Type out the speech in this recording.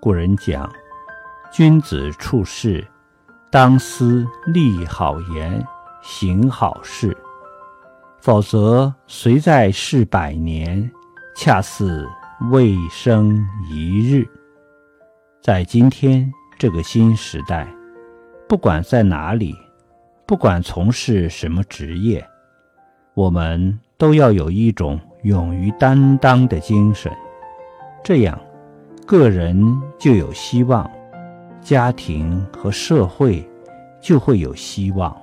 古人讲：“君子处事，当思立好言，行好事。否则，虽在世百年，恰似未生一日。”在今天这个新时代，不管在哪里，不管从事什么职业，我们都要有一种勇于担当的精神，这样。个人就有希望，家庭和社会就会有希望。